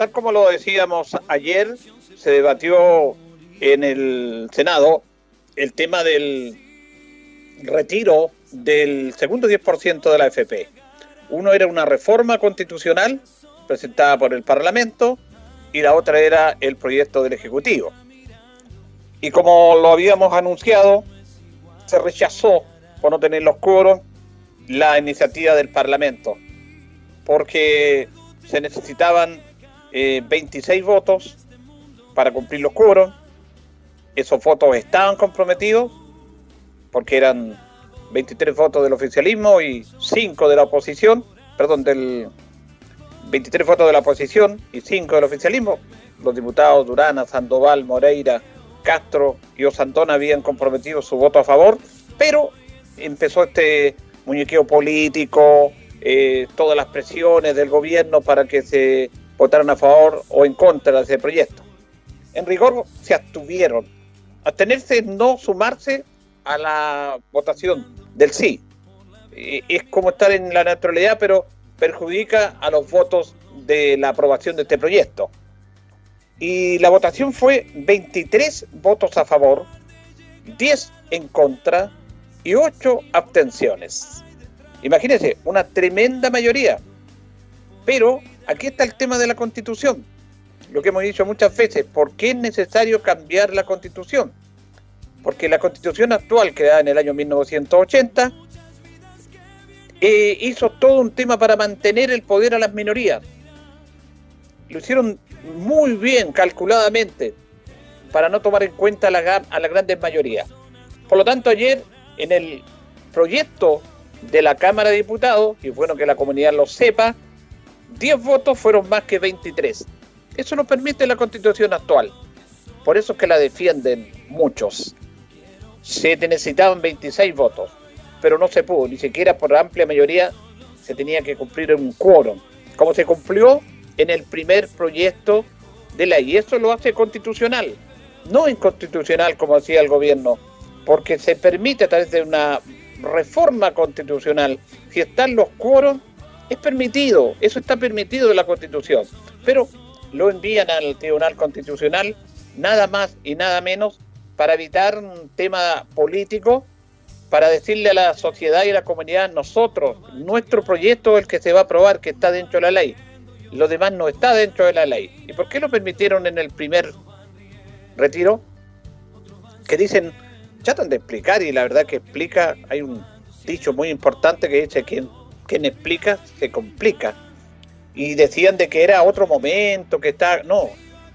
Tal como lo decíamos ayer, se debatió en el Senado el tema del retiro del segundo 10% de la FP. Uno era una reforma constitucional presentada por el Parlamento y la otra era el proyecto del Ejecutivo. Y como lo habíamos anunciado, se rechazó por no tener los quórum la iniciativa del Parlamento, porque se necesitaban 26 eh, votos para cumplir los quórum. Esos votos estaban comprometidos porque eran 23 votos del oficialismo y 5 de la oposición, perdón, del 23 votos de la oposición y 5 del oficialismo. Los diputados Durana, Sandoval, Moreira, Castro y Osantón habían comprometido su voto a favor, pero empezó este muñequeo político, eh, todas las presiones del gobierno para que se votaron a favor o en contra de ese proyecto. En rigor se abstuvieron. Abstenerse no sumarse a la votación del sí. Es como estar en la naturalidad, pero perjudica a los votos de la aprobación de este proyecto. Y la votación fue 23 votos a favor, 10 en contra y 8 abstenciones. Imagínense, una tremenda mayoría. Pero aquí está el tema de la constitución. Lo que hemos dicho muchas veces, ¿por qué es necesario cambiar la constitución? Porque la constitución actual, creada en el año 1980, eh, hizo todo un tema para mantener el poder a las minorías. Lo hicieron muy bien, calculadamente, para no tomar en cuenta a la, a la grandes mayorías. Por lo tanto, ayer en el proyecto de la Cámara de Diputados, y bueno que la comunidad lo sepa, 10 votos fueron más que 23. Eso no permite la constitución actual. Por eso es que la defienden muchos. Se necesitaban 26 votos, pero no se pudo, ni siquiera por amplia mayoría se tenía que cumplir un quórum, como se cumplió en el primer proyecto de ley. Y eso lo hace constitucional, no inconstitucional como hacía el gobierno, porque se permite a través de una reforma constitucional, si están los quórums, es permitido, eso está permitido en la Constitución, pero lo envían al Tribunal Constitucional nada más y nada menos para evitar un tema político, para decirle a la sociedad y a la comunidad, nosotros, nuestro proyecto es el que se va a aprobar, que está dentro de la ley. Lo demás no está dentro de la ley. ¿Y por qué lo permitieron en el primer retiro? Que dicen, tratan de explicar y la verdad que explica, hay un dicho muy importante que dice que quien explica se complica. Y decían de que era otro momento, que está... No,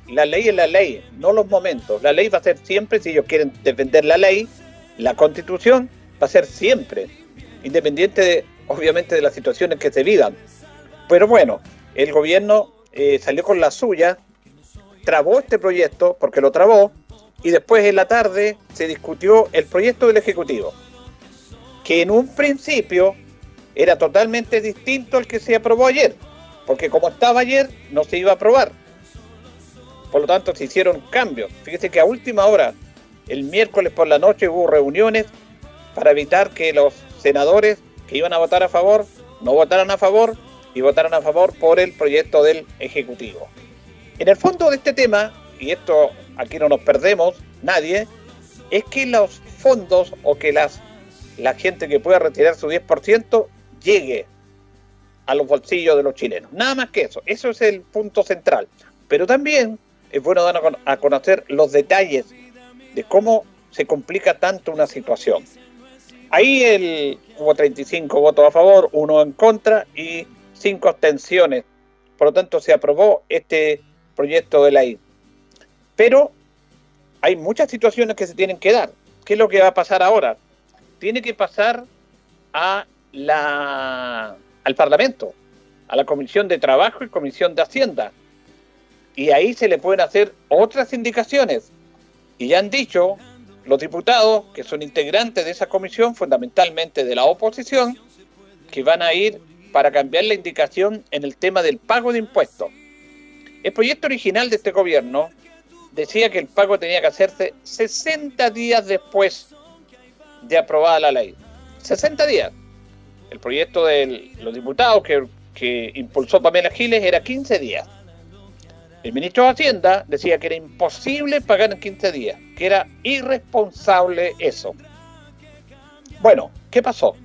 la ley es la ley, no los momentos. La ley va a ser siempre, si ellos quieren defender la ley, la constitución va a ser siempre, independiente de, obviamente de las situaciones que se vivan. Pero bueno, el gobierno eh, salió con la suya, trabó este proyecto, porque lo trabó, y después en la tarde se discutió el proyecto del Ejecutivo, que en un principio era totalmente distinto al que se aprobó ayer, porque como estaba ayer no se iba a aprobar. Por lo tanto, se hicieron cambios. Fíjese que a última hora, el miércoles por la noche hubo reuniones para evitar que los senadores que iban a votar a favor no votaran a favor y votaran a favor por el proyecto del Ejecutivo. En el fondo de este tema, y esto aquí no nos perdemos nadie, es que los fondos o que las, la gente que pueda retirar su 10% llegue a los bolsillos de los chilenos. Nada más que eso. Eso es el punto central. Pero también es bueno dar a conocer los detalles de cómo se complica tanto una situación. Ahí el, hubo 35 votos a favor, uno en contra y cinco abstenciones. Por lo tanto, se aprobó este proyecto de ley. Pero hay muchas situaciones que se tienen que dar. ¿Qué es lo que va a pasar ahora? Tiene que pasar a la, al Parlamento, a la Comisión de Trabajo y Comisión de Hacienda. Y ahí se le pueden hacer otras indicaciones. Y ya han dicho los diputados, que son integrantes de esa comisión, fundamentalmente de la oposición, que van a ir para cambiar la indicación en el tema del pago de impuestos. El proyecto original de este gobierno decía que el pago tenía que hacerse 60 días después de aprobada la ley. 60 días. El proyecto de los diputados que, impulsó Pamela Giles era 15 días. El ministro de Hacienda decía que era imposible pagar en 15 días, que era irresponsable eso. Bueno, ¿qué pasó?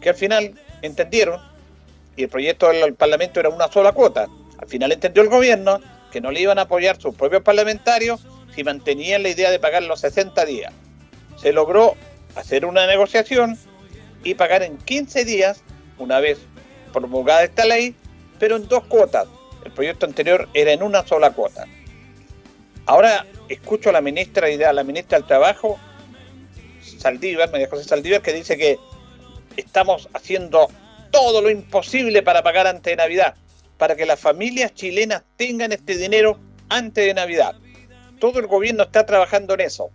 Que al final entendieron, y el proyecto del Parlamento era una sola cuota, al final entendió el gobierno que no le iban a apoyar sus propios parlamentarios si mantenían la idea de pagar los 60 días. Se logró hacer una negociación y pagar en 15 días, una vez promulgada esta ley, pero en dos cuotas, el proyecto anterior era en una sola cuota. Ahora escucho a la ministra y a la ministra del Trabajo, Saldívar, María José Saldívar, que dice que estamos haciendo todo lo imposible para pagar antes de Navidad, para que las familias chilenas tengan este dinero antes de Navidad. Todo el gobierno está trabajando en eso.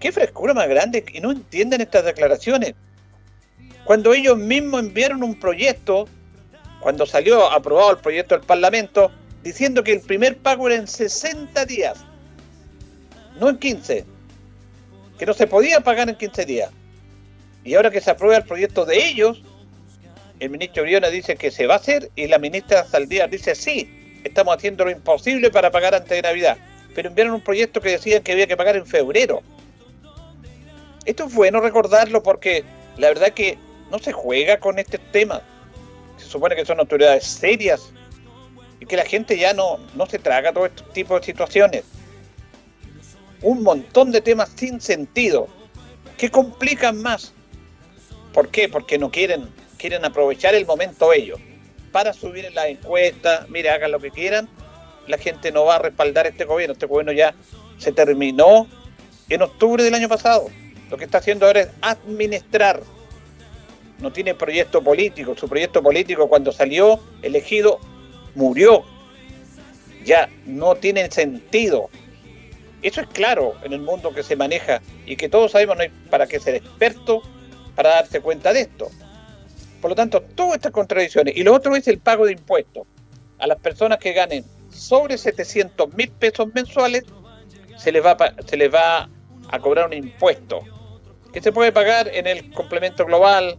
Qué frescura más grande que no entienden estas declaraciones. Cuando ellos mismos enviaron un proyecto cuando salió aprobado el proyecto del Parlamento, diciendo que el primer pago era en 60 días, no en 15, que no se podía pagar en 15 días. Y ahora que se aprueba el proyecto de ellos, el ministro Briones dice que se va a hacer y la ministra Saldívar dice sí, estamos haciendo lo imposible para pagar antes de Navidad. Pero enviaron un proyecto que decían que había que pagar en febrero. Esto es bueno recordarlo porque la verdad que no se juega con este tema se supone que son autoridades serias y que la gente ya no, no se traga todo este tipo de situaciones. Un montón de temas sin sentido que complican más. ¿Por qué? Porque no quieren, quieren aprovechar el momento ellos para subir en la encuesta, mire, hagan lo que quieran, la gente no va a respaldar este gobierno, este gobierno ya se terminó en octubre del año pasado. Lo que está haciendo ahora es administrar no tiene proyecto político. Su proyecto político cuando salió elegido murió. Ya no tiene sentido. Eso es claro en el mundo que se maneja y que todos sabemos no hay para qué ser experto para darse cuenta de esto. Por lo tanto, todas estas contradicciones. Y lo otro es el pago de impuestos. A las personas que ganen sobre 700 mil pesos mensuales, se les, va, se les va a cobrar un impuesto que se puede pagar en el complemento global,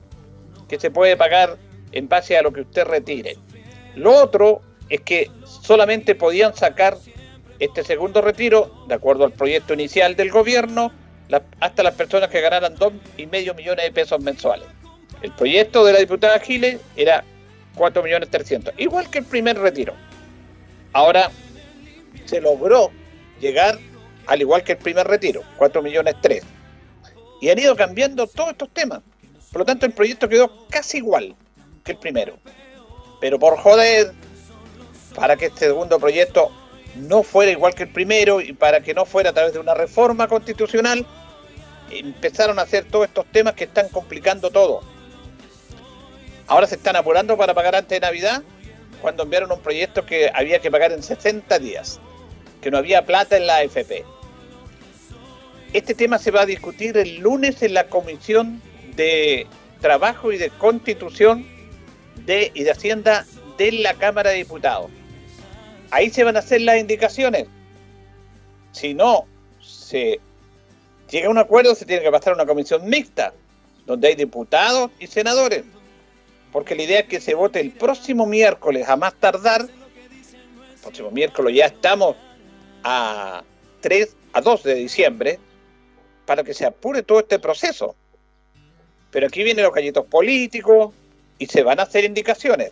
que se puede pagar en base a lo que usted retire. Lo otro es que solamente podían sacar este segundo retiro, de acuerdo al proyecto inicial del gobierno, hasta las personas que ganaran dos y medio millones de pesos mensuales. El proyecto de la diputada Giles era 4 millones 300, igual que el primer retiro. Ahora se logró llegar al igual que el primer retiro, 4 millones 3. Y han ido cambiando todos estos temas. Por lo tanto, el proyecto quedó casi igual que el primero. Pero por joder, para que este segundo proyecto no fuera igual que el primero y para que no fuera a través de una reforma constitucional, empezaron a hacer todos estos temas que están complicando todo. Ahora se están apurando para pagar antes de Navidad, cuando enviaron un proyecto que había que pagar en 60 días, que no había plata en la AFP. Este tema se va a discutir el lunes en la Comisión de Trabajo y de Constitución de, y de Hacienda de la Cámara de Diputados. Ahí se van a hacer las indicaciones. Si no se llega a un acuerdo, se tiene que pasar a una comisión mixta, donde hay diputados y senadores. Porque la idea es que se vote el próximo miércoles, a más tardar, el próximo miércoles ya estamos a 3, a 2 de diciembre, para que se apure todo este proceso. Pero aquí vienen los gallitos políticos y se van a hacer indicaciones.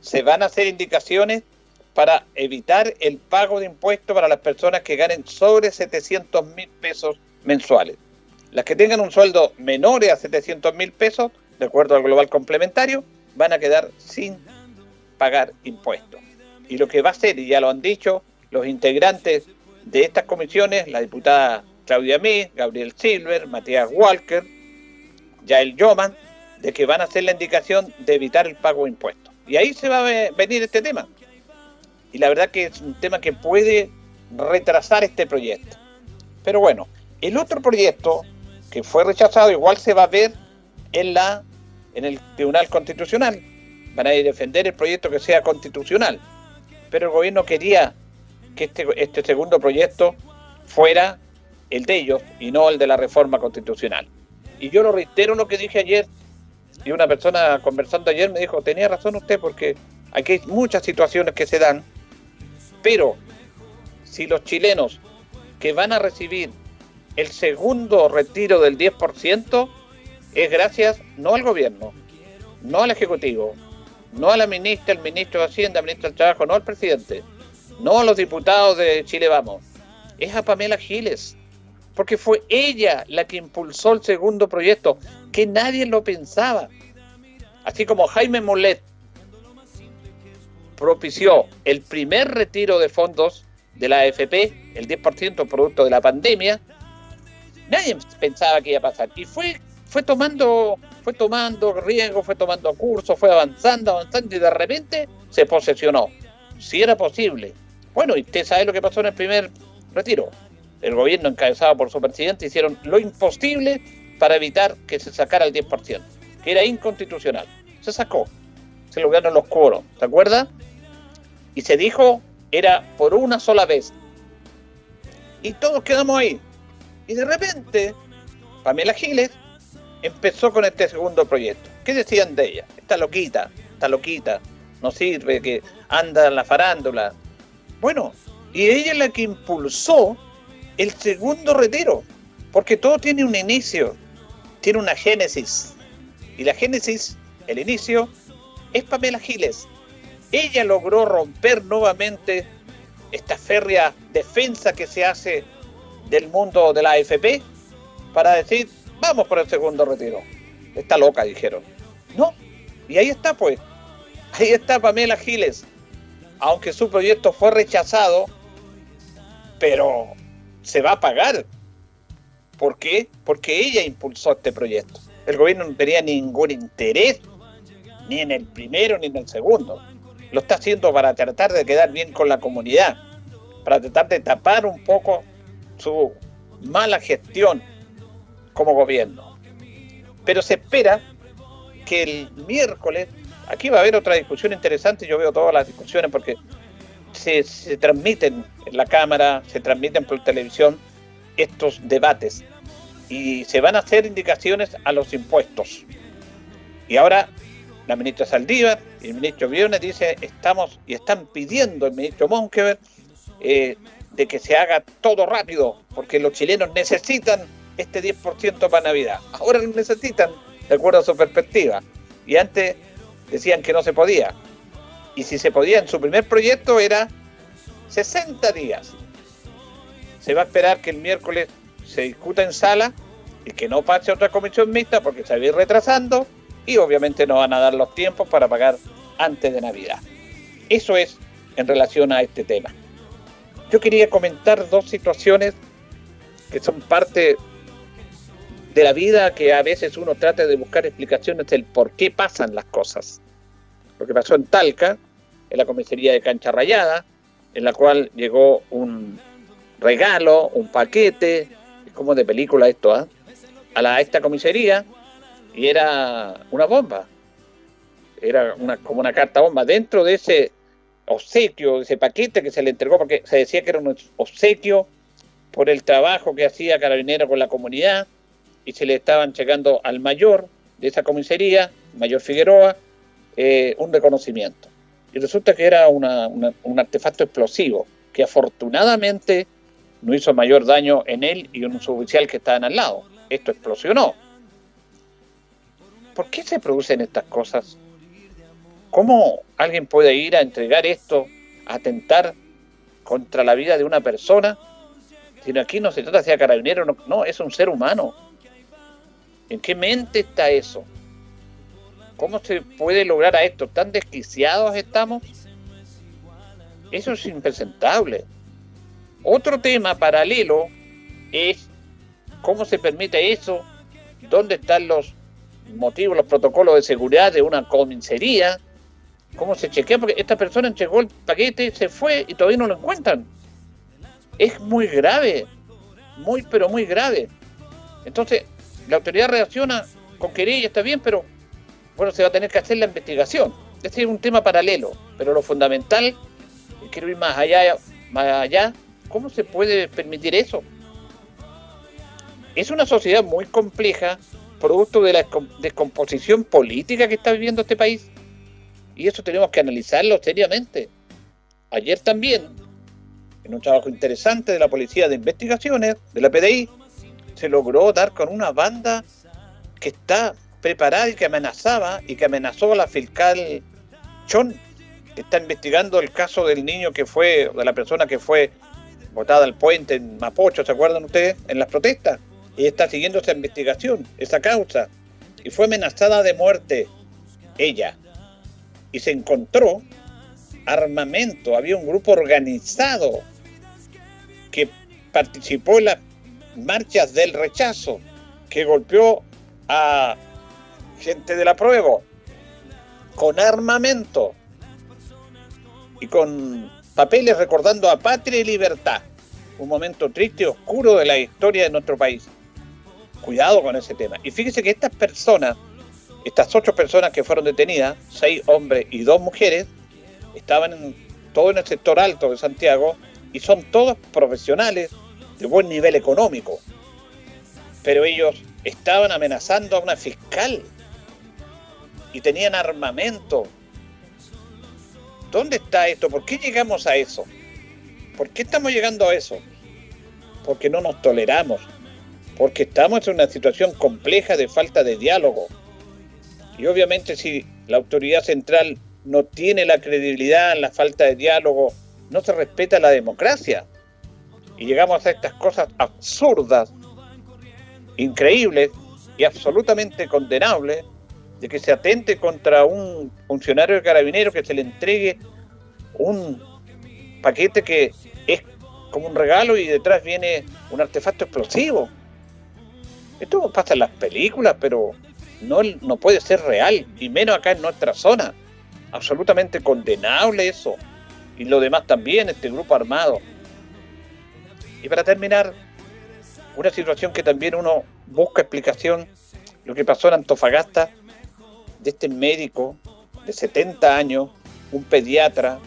Se van a hacer indicaciones para evitar el pago de impuestos para las personas que ganen sobre 700 mil pesos mensuales. Las que tengan un sueldo menor a 700 mil pesos, de acuerdo al global complementario, van a quedar sin pagar impuestos. Y lo que va a hacer, y ya lo han dicho los integrantes de estas comisiones, la diputada Claudia Mí, Gabriel Silver, Matías Walker, Yael Yoman, de que van a hacer la indicación de evitar el pago de impuestos. Y ahí se va a venir este tema. Y la verdad que es un tema que puede retrasar este proyecto. Pero bueno, el otro proyecto que fue rechazado igual se va a ver en la en el Tribunal Constitucional. Van a defender el proyecto que sea constitucional. Pero el gobierno quería que este, este segundo proyecto fuera el de ellos y no el de la reforma constitucional. Y yo lo reitero lo que dije ayer, y una persona conversando ayer me dijo, tenía razón usted porque aquí hay muchas situaciones que se dan, pero si los chilenos que van a recibir el segundo retiro del 10% es gracias no al gobierno, no al Ejecutivo, no a la ministra, el ministro de Hacienda, el ministro del Trabajo, no al presidente, no a los diputados de Chile Vamos, es a Pamela Giles, porque fue ella la que impulsó el segundo proyecto, que nadie lo pensaba. Así como Jaime Molet propició el primer retiro de fondos de la AFP, el 10% producto de la pandemia, nadie pensaba que iba a pasar. Y fue, fue tomando, fue tomando riesgo, fue tomando cursos, fue avanzando, avanzando y de repente se posesionó. Si era posible. Bueno, y usted sabe lo que pasó en el primer retiro. El gobierno encabezado por su presidente hicieron lo imposible para evitar que se sacara el 10%, que era inconstitucional. Se sacó. Se lograron los coros, ¿se acuerda? Y se dijo, era por una sola vez. Y todos quedamos ahí. Y de repente, Pamela Giles empezó con este segundo proyecto. ¿Qué decían de ella? Está loquita, está loquita, no sirve, que anda en la farándula. Bueno, y ella es la que impulsó el segundo retiro, porque todo tiene un inicio, tiene una génesis. Y la génesis, el inicio, es Pamela Giles. Ella logró romper nuevamente esta férrea defensa que se hace del mundo de la AFP para decir, vamos por el segundo retiro. Está loca, dijeron. No, y ahí está pues. Ahí está Pamela Giles. Aunque su proyecto fue rechazado, pero se va a pagar. ¿Por qué? Porque ella impulsó este proyecto. El gobierno no tenía ningún interés, ni en el primero ni en el segundo. Lo está haciendo para tratar de quedar bien con la comunidad, para tratar de tapar un poco su mala gestión como gobierno. Pero se espera que el miércoles, aquí va a haber otra discusión interesante, yo veo todas las discusiones porque se, transmiten en la cámara, se transmiten por televisión estos debates y se van a hacer indicaciones a los impuestos. Y ahora la ministra Saldívar y el ministro Briones dice estamos y están pidiendo el ministro Monkever eh, de que se haga todo rápido, porque los chilenos necesitan este 10% para Navidad. Ahora lo necesitan, de acuerdo a su perspectiva. Y antes decían que no se podía. Y si se podía en su primer proyecto era 60 días. Se va a esperar que el miércoles se discuta en sala y que no pase otra comisión mixta porque se va a ir retrasando y obviamente no van a dar los tiempos para pagar antes de Navidad. Eso es en relación a este tema. Yo quería comentar dos situaciones que son parte de la vida que a veces uno trata de buscar explicaciones del por qué pasan las cosas. Lo que pasó en Talca, en la comisaría de Cancha Rayada, en la cual llegó un regalo, un paquete, es como de película esto, ¿ah? a, la, esta comisaría y era una bomba. Era una, como una carta bomba. Dentro de ese obsequio, ese paquete que se le entregó, porque se decía que era un obsequio por el trabajo que hacía Carabinero con la comunidad, y se le estaban llegando al mayor de esa comisaría, mayor Figueroa, eh, un reconocimiento. Y resulta que era un artefacto explosivo, que afortunadamente no hizo mayor daño en él y en un suboficial que estaban al lado. Esto explosionó. ¿Por qué se producen estas cosas? ¿Cómo alguien puede ir a entregar esto, a atentar contra la vida de una persona? Si aquí no se trata de carabinero, no, no, es un ser humano. ¿En qué mente está eso? ¿Cómo se puede lograr a esto? ¿Tan desquiciados estamos? Eso es impresentable. Otro tema paralelo es cómo se permite eso, dónde están los motivos, los protocolos de seguridad de una comisaría, cómo se chequea, porque esta persona entregó el paquete, se fue y todavía no lo encuentran. Es muy grave, muy pero muy grave. Entonces, la autoridad reacciona con querella, está bien, pero bueno, se va a tener que hacer la investigación. Este es un tema paralelo, pero lo fundamental, quiero ir más allá, más allá, ¿cómo se puede permitir eso? Es una sociedad muy compleja, producto de la descomposición política que está viviendo este país. Y eso tenemos que analizarlo seriamente. Ayer también, en un trabajo interesante de la Policía de Investigaciones, de la PDI, se logró dar con una banda que está preparada y que amenazaba y que amenazó a la fiscal Chon, que está investigando el caso del niño que fue, de la persona que fue botada al puente en Mapocho, ¿se acuerdan ustedes? En las protestas. Y está siguiendo esa investigación, esa causa. Y fue amenazada de muerte ella. Y se encontró armamento, había un grupo organizado que participó en las marchas del rechazo, que golpeó a gente de la prueba con armamento y con papeles recordando a patria y libertad. Un momento triste y oscuro de la historia de nuestro país. Cuidado con ese tema. Y fíjese que estas personas, estas ocho personas que fueron detenidas, seis hombres y dos mujeres, estaban en, todo en el sector alto de Santiago y son todos profesionales de buen nivel económico. Pero ellos estaban amenazando a una fiscal y tenían armamento. ¿Dónde está esto? ¿Por qué llegamos a eso? ¿Por qué estamos llegando a eso? Porque no nos toleramos, porque estamos en una situación compleja de falta de diálogo. Y obviamente si la autoridad central no tiene la credibilidad, la falta de diálogo, no se respeta la democracia. Y llegamos a estas cosas absurdas, increíbles y absolutamente condenables de que se atente contra un funcionario de carabinero, que se le entregue un paquete que es como un regalo y detrás viene un artefacto explosivo. Esto pasa en las películas, pero no, no puede ser real, y menos acá en nuestra zona. Absolutamente condenable eso. Y lo demás también, este grupo armado. Y para terminar, una situación que también uno busca explicación, lo que pasó en Antofagasta, de este médico de 70 años, un pediatra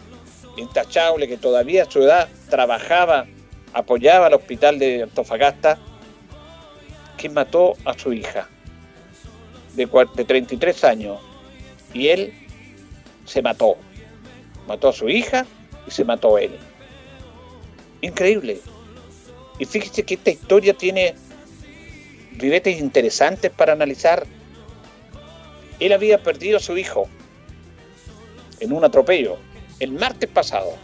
intachable que todavía a su edad trabajaba, apoyaba al hospital de Antofagasta, que mató a su hija de, de 33 años. Y él se mató. Mató a su hija y se mató él. Increíble. Y fíjese que esta historia tiene ribetes interesantes para analizar él había perdido a su hijo en un atropello el martes pasado.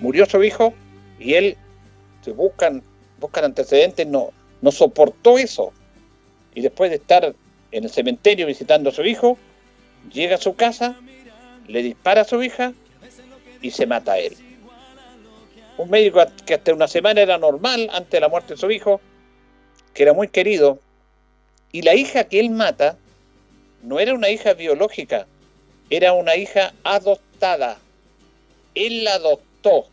Murió su hijo y él, se buscan, buscan antecedentes, no, no soportó eso. Y después de estar en el cementerio visitando a su hijo, llega a su casa, le dispara a su hija y se mata a él. Un médico que hasta una semana era normal antes de la muerte de su hijo, que era muy querido, y la hija que él mata no era una hija biológica, era una hija adoptada. Él la adoptó.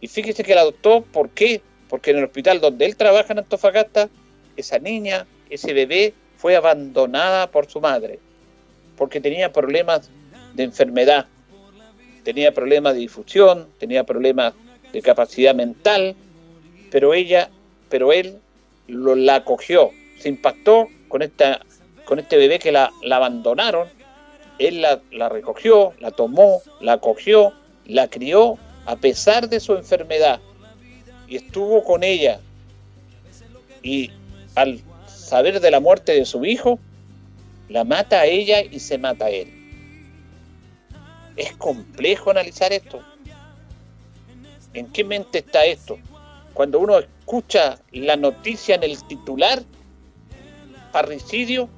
Y fíjese que la adoptó, ¿por qué? Porque en el hospital donde él trabaja en Antofagasta, esa niña, ese bebé, fue abandonada por su madre, porque tenía problemas de enfermedad, tenía problemas de difusión, tenía problemas de capacidad mental, pero ella, pero él lo, la acogió, se impactó con esta con este bebé que la, abandonaron, él la, recogió, la tomó, la acogió, la crió a pesar de su enfermedad. y estuvo con ella. Y al saber de la muerte de su hijo, la mata a ella y se mata a él. Es complejo analizar esto. ¿En qué mente está esto? Cuando uno escucha la noticia en el titular, parricidio,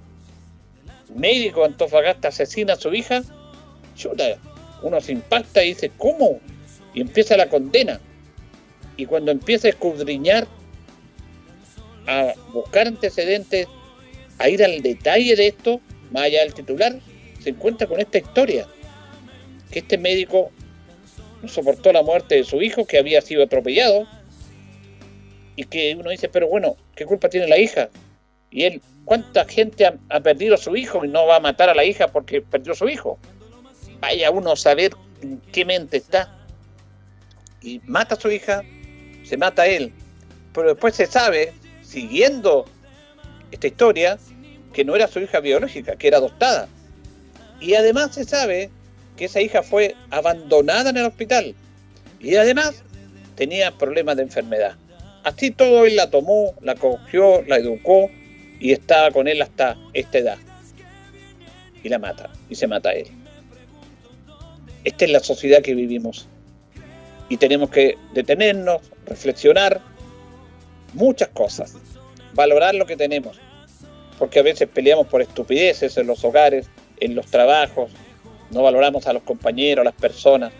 médico Antofagasta asesina a su hija, uno se impacta y dice, ¿cómo? Y empieza la condena. Y cuando empieza a escudriñar, a buscar antecedentes, a ir al detalle de esto, más allá del titular, se encuentra con esta historia. Que este médico soportó la muerte de su hijo, que había sido atropellado, y que uno dice, pero bueno, ¿qué culpa tiene la hija? Y él, ¿cuánta gente ha, perdido a su hijo y no va a matar a la hija porque perdió a su hijo? Vaya uno a saber en qué mente está. Y mata a su hija, se mata a él. Pero después se sabe, siguiendo esta historia, que no era su hija biológica, que era adoptada. Y además se sabe que esa hija fue abandonada en el hospital. Y además tenía problemas de enfermedad. Así todo él la tomó, la cogió, la educó y estaba con él hasta esta edad. Y la mata, y se mata a él. Esta es la sociedad que vivimos. Y tenemos que detenernos, reflexionar muchas cosas, valorar lo que tenemos. Porque a veces peleamos por estupideces en los hogares, en los trabajos, no valoramos a los compañeros, a las personas.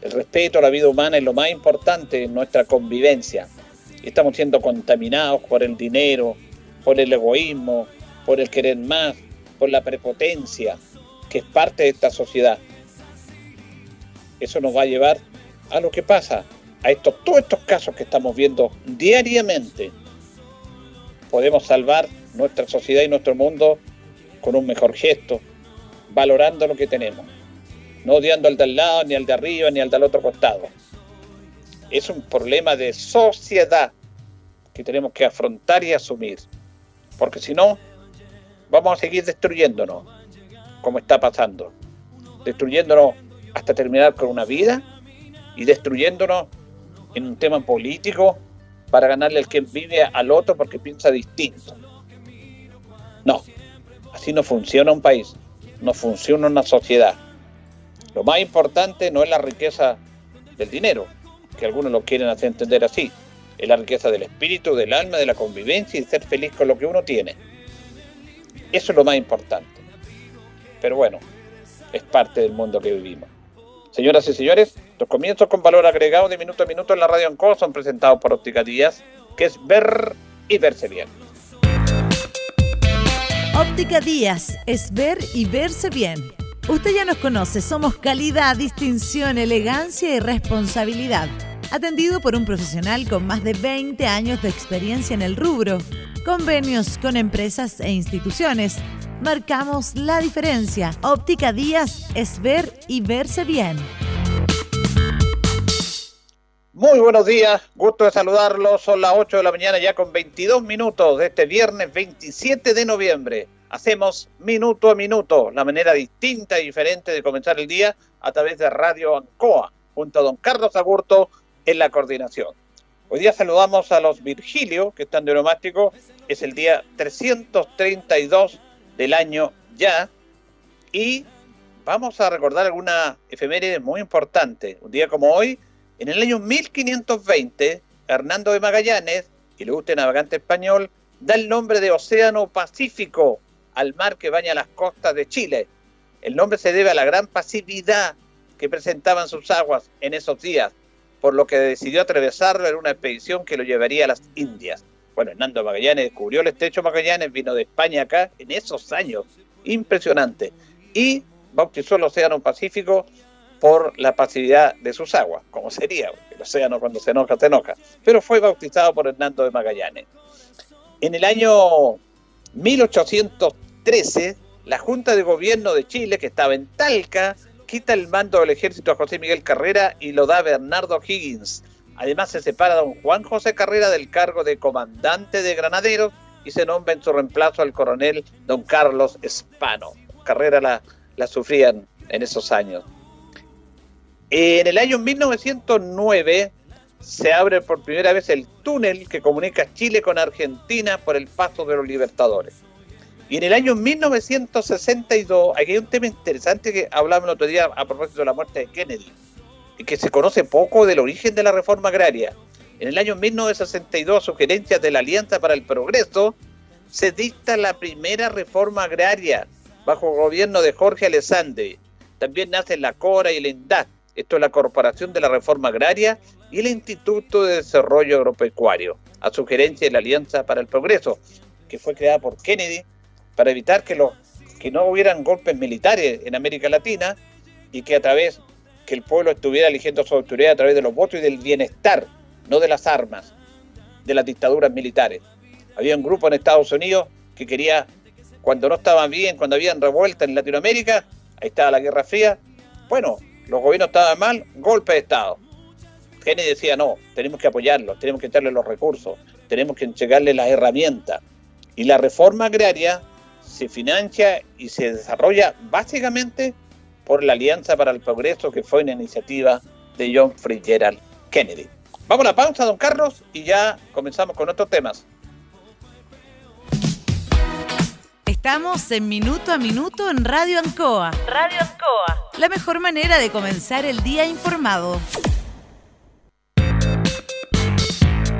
El respeto a la vida humana es lo más importante en nuestra convivencia. Estamos siendo contaminados por el dinero, por el egoísmo, por el querer más, por la prepotencia, que es parte de esta sociedad. Eso nos va a llevar a lo que pasa, a estos, todos estos casos que estamos viendo diariamente. Podemos salvar nuestra sociedad y nuestro mundo con un mejor gesto, valorando lo que tenemos, no odiando al de al lado, ni al de arriba, ni al del otro costado. Es un problema de sociedad que tenemos que afrontar y asumir, porque si no, vamos a seguir destruyéndonos, como está pasando, destruyéndonos hasta terminar con una vida y destruyéndonos en un tema político para ganarle al que vive al otro porque piensa distinto. No, así no funciona un país no funciona una sociedad. Lo más importante no es la riqueza del dinero, que algunos lo quieren hacer entender así, es la riqueza del espíritu, del alma, de la convivencia y ser feliz con lo que uno tiene. Eso es lo más importante. Pero bueno, es parte del mundo que vivimos. Señoras y señores, los comienzos con valor agregado de minuto a minuto en la radio Ancoa son presentados por Óptica Díaz, que es ver y verse bien. Óptica Díaz es ver y verse bien. Usted ya nos conoce, somos calidad, distinción, elegancia y responsabilidad. Atendido por un profesional con más de 20 años de experiencia en el rubro, convenios con empresas e instituciones. Marcamos la diferencia. Óptica Díaz es ver y verse bien. Muy buenos días, gusto de saludarlos. Son las 8 de la mañana ya con 22 minutos de este viernes 27 de noviembre. Hacemos minuto a minuto, la manera distinta y diferente de comenzar el día a través de Radio Ancoa, junto a don Carlos Agurto en la coordinación. Hoy día saludamos a los Virgilio, que están de neumático. Es el día 332 del año ya. Y vamos a recordar alguna efeméride muy importante. Un día como hoy, en el año 1520, Hernando de Magallanes, ilustre navegante español, da el nombre de Océano Pacífico al mar que baña las costas de Chile. El nombre se debe a la gran pasividad que presentaban sus aguas en esos días, por lo que decidió atravesarlo en una expedición que lo llevaría a las Indias. Bueno, Hernando Magallanes descubrió el estrecho Magallanes, vino de España acá en esos años, impresionante, y bautizó el Océano Pacífico por la pasividad de sus aguas, como sería, el océano cuando se enoja, se enoja, pero fue bautizado por Hernando de Magallanes. En el año 1813, la Junta de Gobierno de Chile, que estaba en Talca, quita el mando del ejército a José Miguel Carrera y lo da Bernardo Higgins. Además se separa don Juan José Carrera del cargo de comandante de granaderos y se nombra en su reemplazo al coronel don Carlos Espano. Carrera la, la sufrían en esos años. En el año 1909 se abre por primera vez el túnel que comunica Chile con Argentina por el paso de los Libertadores. Y en el año 1962, aquí hay un tema interesante que hablábamos el otro día a propósito de la muerte de Kennedy, y que se conoce poco del origen de la reforma agraria. En el año 1962, sugerencias de la Alianza para el Progreso, se dicta la primera reforma agraria bajo el gobierno de Jorge Alessandri. También nace la CORA y el ENDAC, esto es la Corporación de la Reforma Agraria y el Instituto de Desarrollo Agropecuario, a sugerencia de la Alianza para el Progreso, que fue creada por Kennedy para evitar que, los, que no hubieran golpes militares en América Latina y que a través que el pueblo estuviera eligiendo su autoridad a través de los votos y del bienestar, no de las armas, de las dictaduras militares. Había un grupo en Estados Unidos que quería, cuando no estaban bien, cuando habían revuelta en Latinoamérica, ahí estaba la Guerra Fría, bueno, los gobiernos estaban mal, golpe de Estado. Kennedy decía, no, tenemos que apoyarlos, tenemos que darle los recursos, tenemos que entregarle las herramientas. Y la reforma agraria se financia y se desarrolla básicamente por la Alianza para el Progreso, que fue una iniciativa de John Fitzgerald Kennedy. Vamos a la pausa, don Carlos, y ya comenzamos con otros temas. Estamos en Minuto a Minuto en Radio Ancoa. Radio Ancoa. La mejor manera de comenzar el día informado.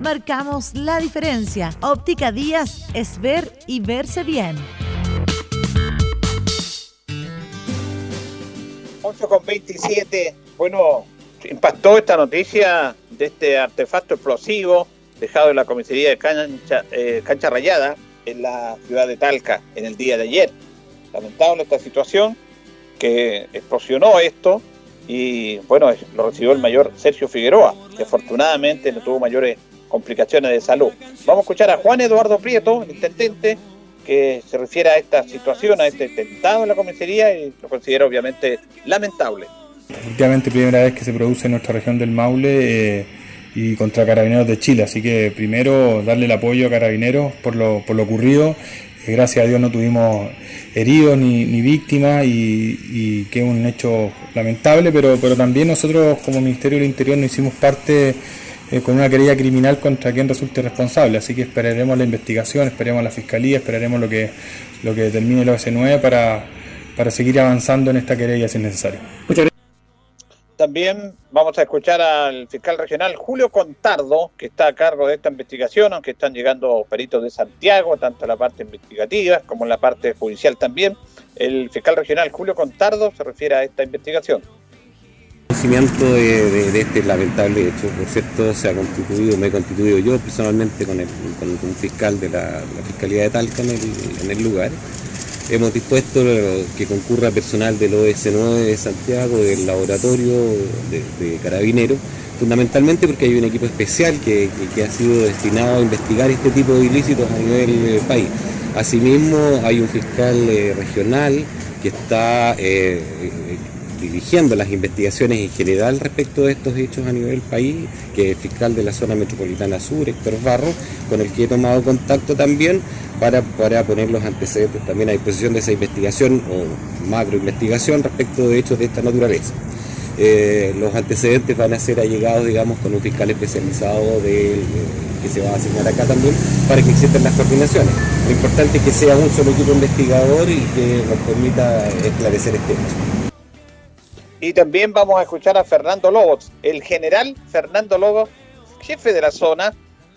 marcamos la diferencia. Óptica Díaz es ver y verse bien. 8 con 27. Bueno, impactó esta noticia de este artefacto explosivo dejado en la comisaría de Cancha, eh, Cancha Rayada en la ciudad de Talca en el día de ayer. Lamentable esta situación que explosionó esto y bueno, lo recibió el mayor Sergio Figueroa, que afortunadamente no tuvo mayores complicaciones de salud. Vamos a escuchar a Juan Eduardo Prieto, intendente, que se refiere a esta situación, a este atentado en la comisaría y lo considera obviamente lamentable. Efectivamente, primera vez que se produce en nuestra región del Maule eh, y contra Carabineros de Chile, así que primero darle el apoyo a Carabineros por lo, por lo ocurrido. Eh, gracias a Dios no tuvimos heridos ni, ni víctimas y, y, que es un hecho lamentable, pero, pero también nosotros como Ministerio del Interior no hicimos parte eh, con una querella criminal contra quien resulte responsable. Así que esperaremos la investigación, esperaremos la fiscalía, esperaremos lo que, lo que determine el OS9 para, para seguir avanzando en esta querella si es necesario. También vamos a escuchar al fiscal regional Julio Contardo, que está a cargo de esta investigación, aunque están llegando peritos de Santiago, tanto en la parte investigativa como en la parte judicial también. El fiscal regional Julio Contardo se refiere a esta investigación conocimiento de, este lamentable hecho. Por cierto, se ha constituido, me he constituido yo personalmente con, un fiscal de la, Fiscalía de Talca en el, lugar. Hemos dispuesto que concurra personal del OS9 de Santiago, del laboratorio de, carabineros, fundamentalmente porque hay un equipo especial que, ha sido destinado a investigar este tipo de ilícitos a nivel eh, país. Asimismo, hay un fiscal eh, regional que está eh, dirigiendo las investigaciones en general respecto de estos hechos a nivel país, que es fiscal de la zona metropolitana sur, Héctor Barro, con el que he tomado contacto también para, para poner los antecedentes también a disposición de esa investigación o macro investigación respecto de hechos de esta naturaleza. Eh, los antecedentes van a ser allegados, digamos, con un fiscal especializado que se va a asignar acá también para que existan las coordinaciones. Lo importante es que sea un solo equipo investigador y que nos permita esclarecer este hecho. Y también vamos a escuchar a Fernando Lobos, el general Fernando Lobos, jefe de la zona,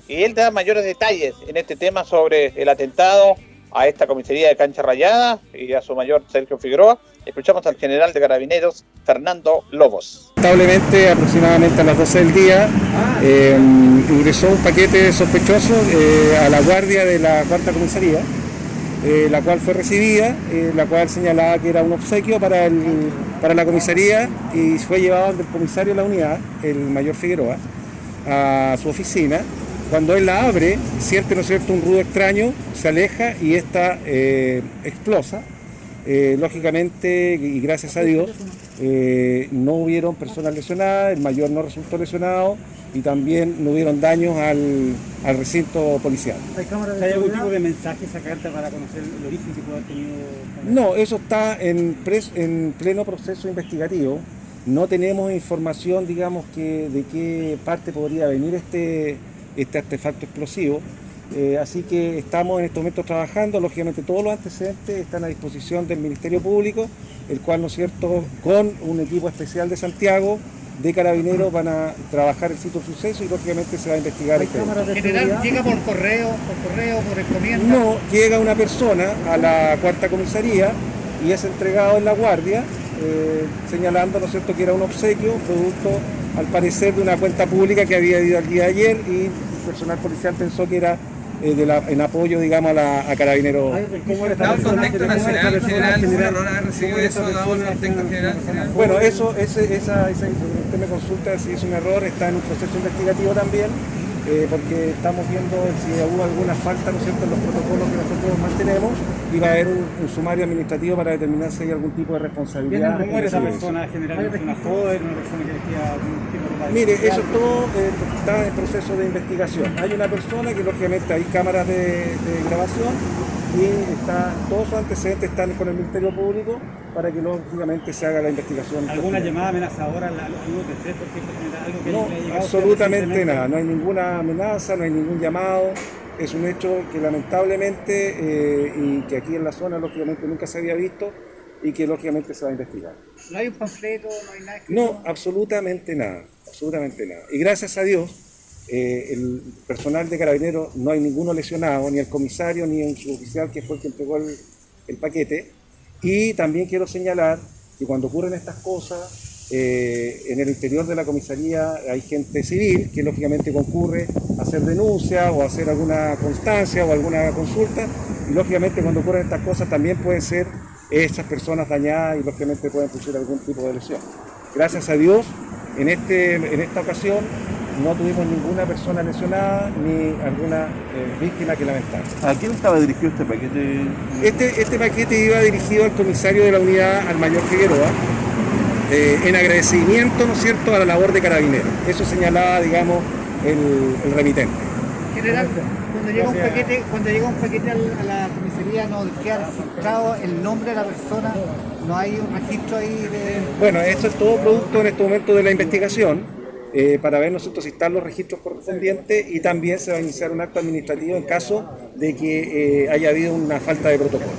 y él da mayores detalles en este tema sobre el atentado a esta comisaría de Cancha Rayada y a su mayor Sergio Figueroa. Escuchamos al general de Carabineros, Fernando Lobos. Lamentablemente, aproximadamente a las 12 del día, eh, ingresó un paquete sospechoso eh, a la guardia de la cuarta comisaría, eh, la cual fue recibida, la cual señalaba que era un obsequio para, el, para la comisaría y fue llevado del comisario de la unidad, el mayor Figueroa, a su oficina cuando él la abre, siente, ¿no cierto?, un ruido extraño, se aleja y esta eh, explosa. Eh, lógicamente, y gracias a Dios, eh, no hubieron personas lesionadas, el mayor no resultó lesionado y también no hubieron daños al, recinto policial. ¿Hay algún tipo de mensaje esa carta para conocer el origen que pueda haber tenido? No, eso está en, en pleno proceso investigativo. No tenemos información, digamos, que de qué parte podría venir este, este artefacto explosivo. Eh, así que estamos en estos momentos trabajando, lógicamente todos los antecedentes están a disposición del Ministerio Público, el cual, ¿no es cierto?, con un equipo especial de Santiago, de carabineros, van a trabajar el sitio de suceso y lógicamente se va a investigar este general, ¿Llega por correo, por correo, por encomienda? No, llega una persona a la cuarta comisaría y es entregado en la guardia, eh, señalando, ¿no es cierto?, que era un obsequio, producto al parecer de una cuenta pública que había ido al día de ayer y el personal policial pensó que era eh, de la, en apoyo, digamos, a, la, a Carabineros. Bueno, eso, ese, esa, esa, usted me consulta si es un error, está en un proceso investigativo también. Eh, porque estamos viendo si hubo alguna falta ¿no cierto? en los protocolos que nosotros mantenemos y va a haber un, sumario administrativo para determinar si hay algún tipo de responsabilidad. ¿Cómo era esa persona general? ¿Una joven, una persona que decía Mire, eso todo eh, está en proceso de investigación. Hay una persona que lógicamente hay cámaras de, de grabación y está, todos sus antecedentes están con el Ministerio Público para que lógicamente se haga la investigación. ¿Alguna llamada amenazadora al 1TC, por ejemplo, algo que No, absolutamente nada, no hay ninguna amenaza, no hay ningún llamado. Es un hecho que lamentablemente eh, y que aquí en la zona lógicamente nunca se había visto y que lógicamente se va a investigar. ¿No hay un panfleto? ¿No hay nada? No, absolutamente nada, absolutamente nada. Y gracias a Dios eh, el personal de carabineros no hay ninguno lesionado, ni el comisario ni un suboficial que fue el que entregó el, paquete. Y también quiero señalar que cuando ocurren estas cosas, eh, en el interior de la comisaría hay gente civil que lógicamente concurre a hacer denuncia o a hacer alguna constancia o alguna consulta. Y lógicamente cuando ocurren estas cosas también pueden ser esas personas dañadas y lógicamente pueden producir algún tipo de lesión. Gracias a Dios, en, este, en esta ocasión no tuvimos ninguna persona lesionada ni alguna eh, víctima que lamentar. ¿A quién estaba dirigido este paquete? Este, este paquete iba dirigido al comisario de la unidad, al mayor Figueroa, eh, en agradecimiento, ¿no es cierto?, a la labor de carabineros. Eso señalaba, digamos, el, remitente. General, cuando llega un paquete, cuando llega un paquete a la comisaría no queda registrado el nombre de la persona, no hay un registro ahí de... Bueno, esto es todo producto en este momento de la investigación eh, para ver nosotros si están los registros correspondientes y también se va a iniciar un acto administrativo en caso de que eh, haya habido una falta de protocolo.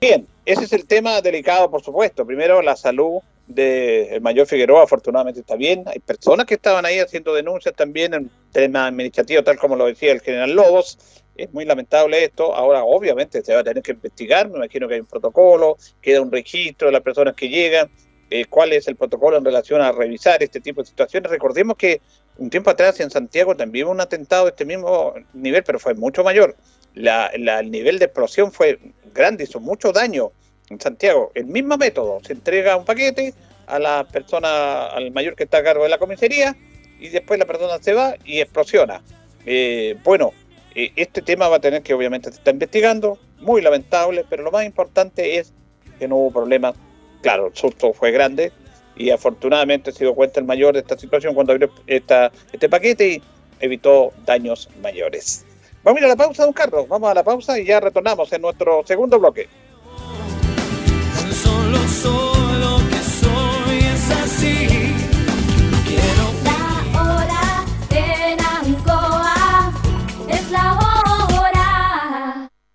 Bien, ese es el tema delicado, por supuesto. Primero, la salud del mayor Figueroa, afortunadamente está bien. Hay personas que estaban ahí haciendo denuncias también en tema administrativo, tal como lo decía el general Lobos. Es muy lamentable esto. Ahora, obviamente, se va a tener que investigar. Me imagino que hay un protocolo, queda un registro de las personas que llegan eh, cuál es el protocolo en relación a revisar este tipo de situaciones. Recordemos que un tiempo atrás en Santiago también hubo un atentado de este mismo nivel, pero fue mucho mayor. el nivel de explosión fue grande, hizo mucho daño en Santiago. El mismo método, se entrega un paquete a la persona, al mayor que está a cargo de la comisaría, y después la persona se va y explosiona. Eh, bueno, eh, este tema va a tener que obviamente se está investigando, muy lamentable, pero lo más importante es que no hubo problemas claro, el susto fue grande y afortunadamente se dio cuenta el mayor de esta situación cuando abrió esta, este paquete y evitó daños mayores. Vamos a ir a la pausa, don Carlos. Vamos a la pausa y ya retornamos en nuestro segundo bloque.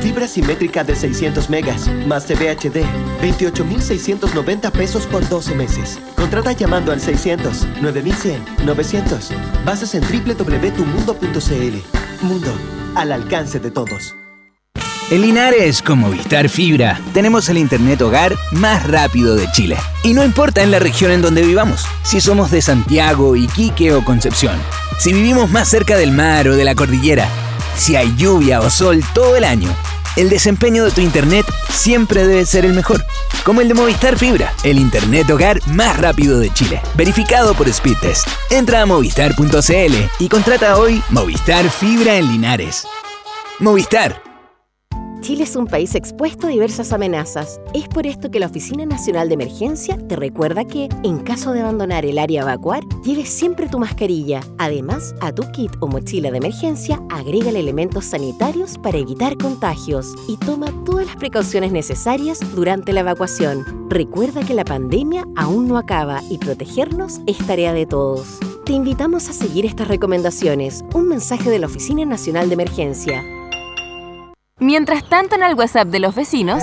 Fibra simétrica de 600 megas más TV HD, 28,690 pesos por 12 meses. Contrata llamando al 600 9100 900. Bases en www.tumundo.cl. Mundo, al alcance de todos. En Linares, con Movistar Fibra, tenemos el Internet hogar más rápido de Chile. Y no importa en la región en donde vivamos, si somos de Santiago, Iquique o Concepción, si vivimos más cerca del mar o de la cordillera, si hay lluvia o sol todo el año, el desempeño de tu Internet siempre debe ser el mejor. Como el de Movistar Fibra, el Internet hogar más rápido de Chile. Verificado por Speedtest. Entra a movistar.cl y contrata hoy Movistar Fibra en Linares. Movistar Chile es un país expuesto a diversas amenazas. Es por esto que la Oficina Nacional de Emergencia te recuerda que, en caso de abandonar el área a evacuar, lleves siempre tu mascarilla. Además, a tu kit o mochila de emergencia, agrégale elementos sanitarios para evitar contagios y toma todas las precauciones necesarias durante la evacuación. Recuerda que la pandemia aún no acaba y protegernos es tarea de todos. Te invitamos a seguir estas recomendaciones. Un mensaje de la Oficina Nacional de Emergencia. Mientras tanto, en el WhatsApp de los vecinos.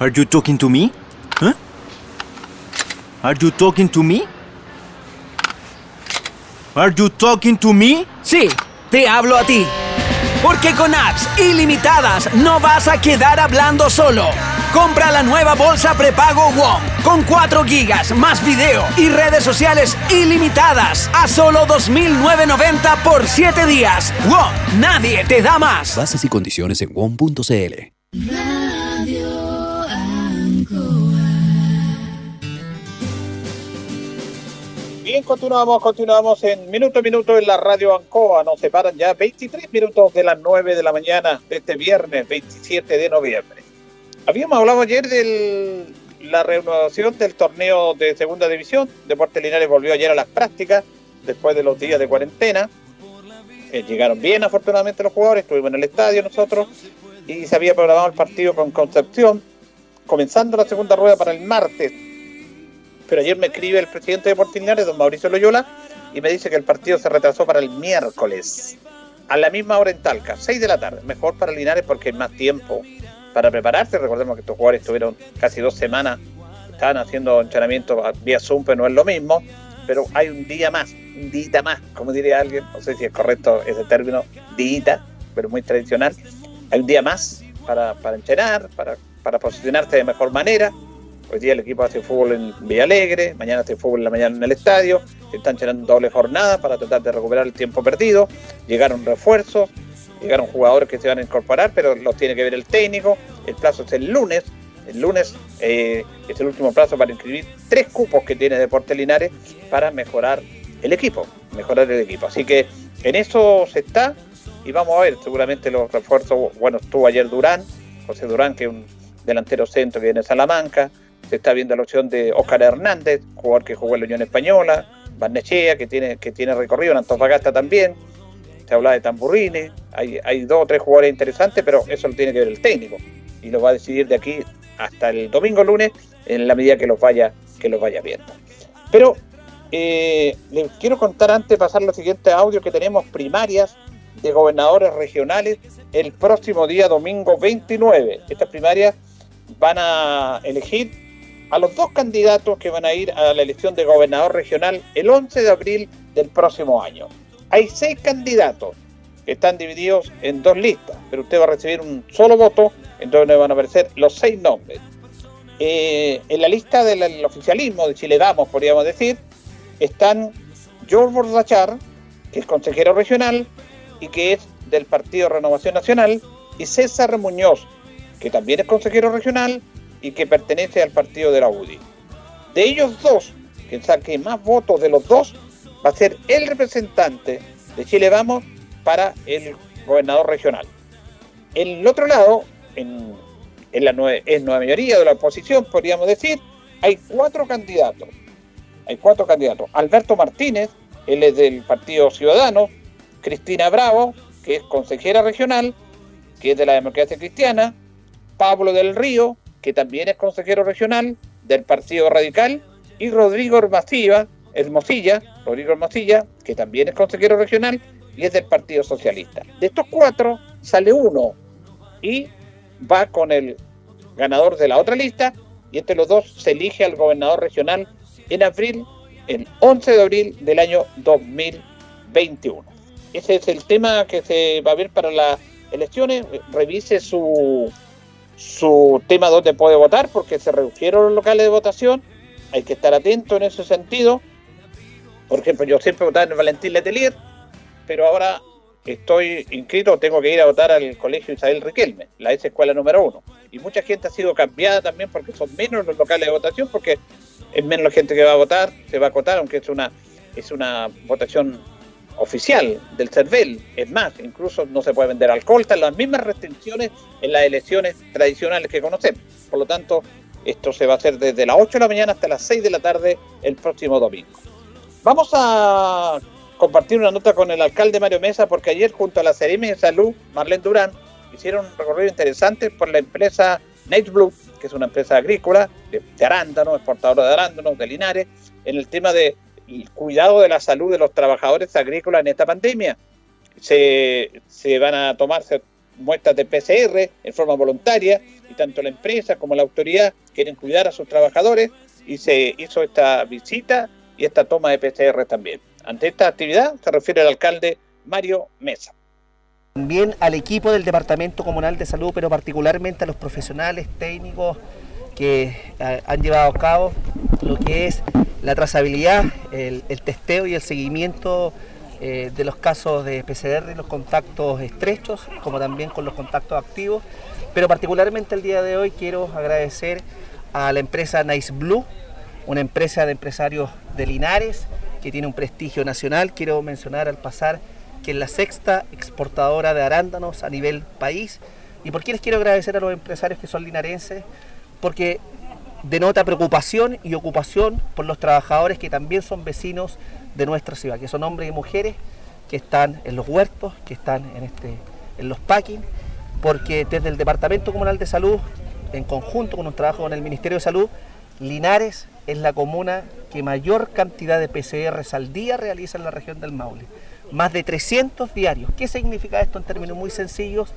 Are you talking to me? Huh? Are you talking to me? Are you talking to me? Sí, te hablo a ti. Porque con apps ilimitadas no vas a quedar hablando solo. Compra la nueva bolsa prepago WOM con 4 gigas más video y redes sociales ilimitadas a solo 2.990 por 7 días. WOM, nadie te da más. Bases y condiciones en WOM.cl. Bien, continuamos, continuamos en minuto a minuto en la radio Ancoa. Nos separan ya 23 minutos de las 9 de la mañana de este viernes 27 de noviembre. Habíamos hablado ayer de la reanudación del torneo de segunda división. Deportes Linares volvió ayer a las prácticas después de los días de cuarentena. Eh, llegaron bien, afortunadamente, los jugadores. Estuvimos en el estadio nosotros y se había programado el partido con Concepción, comenzando la segunda rueda para el martes pero ayer me escribe el presidente de Portinares, don Mauricio Loyola, y me dice que el partido se retrasó para el miércoles, a la misma hora en Talca, 6 de la tarde. Mejor para Linares porque hay más tiempo para prepararse. Recordemos que estos jugadores estuvieron casi dos semanas, estaban haciendo entrenamiento vía Zoom, pero no es lo mismo. Pero hay un día más, un día más, como diría alguien, no sé si es correcto ese término, dita, pero muy tradicional. Hay un día más para, entrenar, para, para posicionarse de mejor manera Hoy día el equipo hace fútbol en Villa Alegre, mañana hace fútbol en la mañana en el estadio, están llenando doble jornada para tratar de recuperar el tiempo perdido, llegaron refuerzos, llegaron jugadores que se van a incorporar, pero los tiene que ver el técnico, el plazo es el lunes, el lunes eh, es el último plazo para inscribir tres cupos que tiene Deportes Linares para mejorar el equipo, mejorar el equipo. Así que en eso se está y vamos a ver, seguramente los refuerzos, bueno, estuvo ayer Durán, José Durán, que es un delantero centro que viene de Salamanca, se está viendo la opción de Oscar Hernández, jugador que jugó en la Unión Española, Barnechea, que tiene, que tiene recorrido en Antofagasta también. Se habla de Tamburrines, hay, hay dos o tres jugadores interesantes, pero eso lo tiene que ver el técnico. Y lo va a decidir de aquí hasta el domingo lunes en la medida que los vaya, que los vaya viendo. Pero eh, les quiero contar antes de pasar los siguientes audios que tenemos primarias de gobernadores regionales el próximo día domingo 29. Estas primarias van a elegir a los dos candidatos que van a ir a la elección de gobernador regional el 11 de abril del próximo año. Hay seis candidatos que están divididos en dos listas, pero usted va a recibir un solo voto, en donde van a aparecer los seis nombres. Eh, en la lista del oficialismo de Chile Damos, podríamos decir, están George Bordachar, que es consejero regional y que es del Partido Renovación Nacional, y César Muñoz, que también es consejero regional y que pertenece al partido de la UDI. De ellos dos, quien saque más votos de los dos, va a ser el representante de Chile Vamos para el gobernador regional. El otro lado, en, la en nueva mayoría de la oposición, podríamos decir, hay cuatro candidatos. Hay cuatro candidatos. Alberto Martínez, él es del Partido Ciudadano, Cristina Bravo, que es consejera regional, que es de la democracia cristiana, Pablo del Río, que también es consejero regional del Partido Radical, y Rodrigo Hermosilla, Hermosilla, Rodrigo Hermosilla, que también es consejero regional y es del Partido Socialista. De estos cuatro sale uno y va con el ganador de la otra lista y entre los dos se elige al gobernador regional en abril, el 11 de abril del año 2021. Ese es el tema que se va a ver para las elecciones. Revise su, su tema donde puede votar porque se redujeron los locales de votación. Hay que estar atento en ese sentido. Por ejemplo, yo siempre votaba en Valentín Letelier, pero ahora estoy inscrito, tengo que ir a votar al colegio Isabel Riquelme, la S escuela número uno. Y mucha gente ha sido cambiada también porque son menos los locales de votación, porque es menos la gente que va a votar, se va a acotar, aunque es una, es una votación oficial del CERVEL. Es más, incluso no se puede vender alcohol, están las mismas restricciones en las elecciones tradicionales que conocemos. Por lo tanto, esto se va a hacer desde las 8 de la mañana hasta las 6 de la tarde el próximo domingo. Vamos a compartir una nota con el alcalde Mario Mesa porque ayer junto a la Seremi de Salud, Marlene Durán, hicieron un recorrido interesante por la empresa Night Blue, que es una empresa agrícola de, arándanos, exportadora de arándanos, de Linares, en el tema de cuidado de la salud de los trabajadores agrícolas en esta pandemia. Se, se van a tomarse muestras de PCR en forma voluntaria y tanto la empresa como la autoridad quieren cuidar a sus trabajadores y se hizo esta visita y esta toma de PCR también. Ante esta actividad se refiere el alcalde Mario Mesa. También al equipo del Departamento Comunal de Salud, pero particularmente a los profesionales técnicos que eh, han llevado a cabo lo que es la trazabilidad, el, testeo y el seguimiento eh, de los casos de PCR los contactos estrechos, como también con los contactos activos. Pero particularmente el día de hoy quiero agradecer a la empresa Nice Blue, una empresa de empresarios de Linares, que tiene un prestigio nacional. Quiero mencionar al pasar que es la sexta exportadora de arándanos a nivel país. ¿Y por qué les quiero agradecer a los empresarios que son linarenses? Porque denota preocupación y ocupación por los trabajadores que también son vecinos de nuestra ciudad, que son hombres y mujeres que están en los huertos, que están en, este, en los packing, porque desde el Departamento Comunal de Salud, en conjunto con un trabajo con el Ministerio de Salud, Linares es la comuna que mayor cantidad de PCR al día realiza en la región del Maule. Más de 300 diarios. ¿Qué significa esto en términos muy sencillos?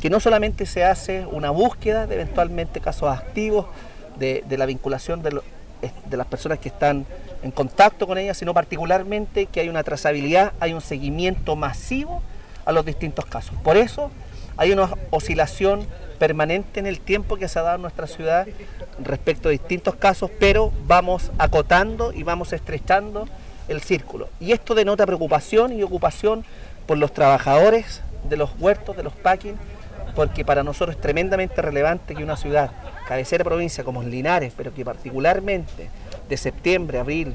Que no solamente se hace una búsqueda de eventualmente casos activos, de, la vinculación de, de las personas que están en contacto con ellas, sino particularmente que hay una trazabilidad, hay un seguimiento masivo a los distintos casos. Por eso hay una oscilación permanente en el tiempo que se ha dado en nuestra ciudad respecto a distintos casos, pero vamos acotando y vamos estrechando el círculo. Y esto denota preocupación y ocupación por los trabajadores de los huertos, de los packing, porque para nosotros es tremendamente relevante que una ciudad, cabecera provincia como Linares, pero que particularmente de septiembre, abril,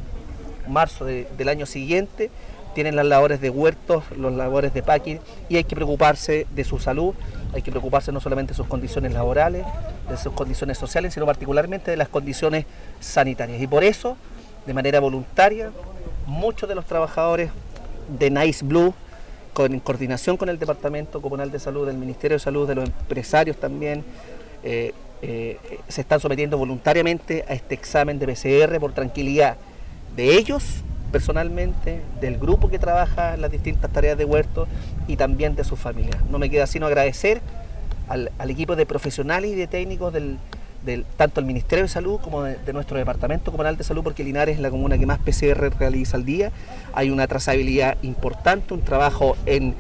marzo del año siguiente, tienen las labores de huertos, las labores de packing y hay que preocuparse de su salud, hay que preocuparse no solamente de sus condiciones laborales, de sus condiciones sociales, sino particularmente de las condiciones sanitarias. Y por eso, de manera voluntaria, muchos de los trabajadores de Nice Blue, en coordinación con el Departamento Comunal de Salud, del Ministerio de Salud, de los empresarios también, eh, eh, se están sometiendo voluntariamente a este examen de PCR por tranquilidad de ellos personalmente, del grupo que trabaja en las distintas tareas de huerto y también de sus familias. No me queda sino agradecer al, al equipo de profesionales y de técnicos del, tanto el Ministerio de Salud como de, nuestro Departamento Comunal de Salud, porque Linares es la comuna que más PCR realiza al día. Hay una trazabilidad importante, un trabajo en,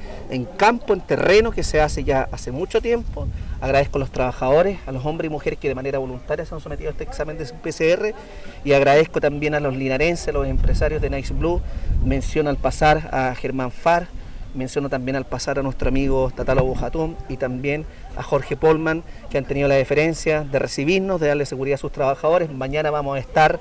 campo, en terreno, que se hace ya hace mucho tiempo. Agradezco a los trabajadores, a los hombres y mujeres que de manera voluntaria se han sometido a este examen de PCR y agradezco también a los linarenses, a los empresarios de Nice Blue. Menciono al pasar a Germán Far, menciono también al pasar a nuestro amigo Tatalo Bojatún y también a Jorge Polman, que han tenido la deferencia de recibirnos, de darle seguridad a sus trabajadores. Mañana vamos a estar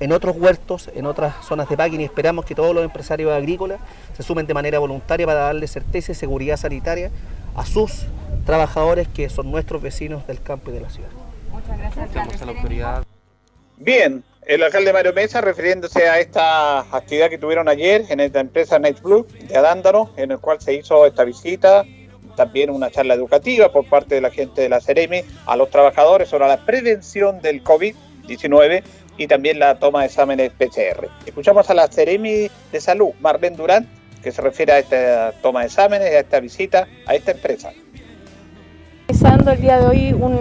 en otros huertos, en otras zonas de packing y esperamos que todos los empresarios agrícolas se sumen de manera voluntaria para darle certeza y seguridad sanitaria a sus trabajadores que son nuestros vecinos del campo y de la ciudad. Muchas gracias. a la autoridad. Bien, el alcalde Mario Mesa refiriéndose a esta actividad que tuvieron ayer en esta empresa Night Blue de Adándaro, en el cual se hizo esta visita también una charla educativa por parte de la gente de la Ceremi a los trabajadores sobre la prevención del COVID-19 y también la toma de exámenes PCR. Escuchamos a la Ceremi de Salud, Marlene Durán, que se refiere a esta toma de exámenes, a esta visita a esta empresa. Realizando el día de hoy un